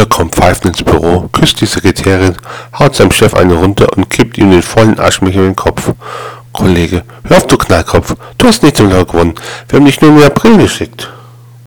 Müller kommt pfeifend ins Büro, küsst die Sekretärin, haut seinem Chef eine runter und kippt ihm den vollen Aschenbecher in den Kopf. Kollege, hör auf, du Knallkopf. Du hast nichts im Lager gewonnen. Wir haben dich nur im April geschickt.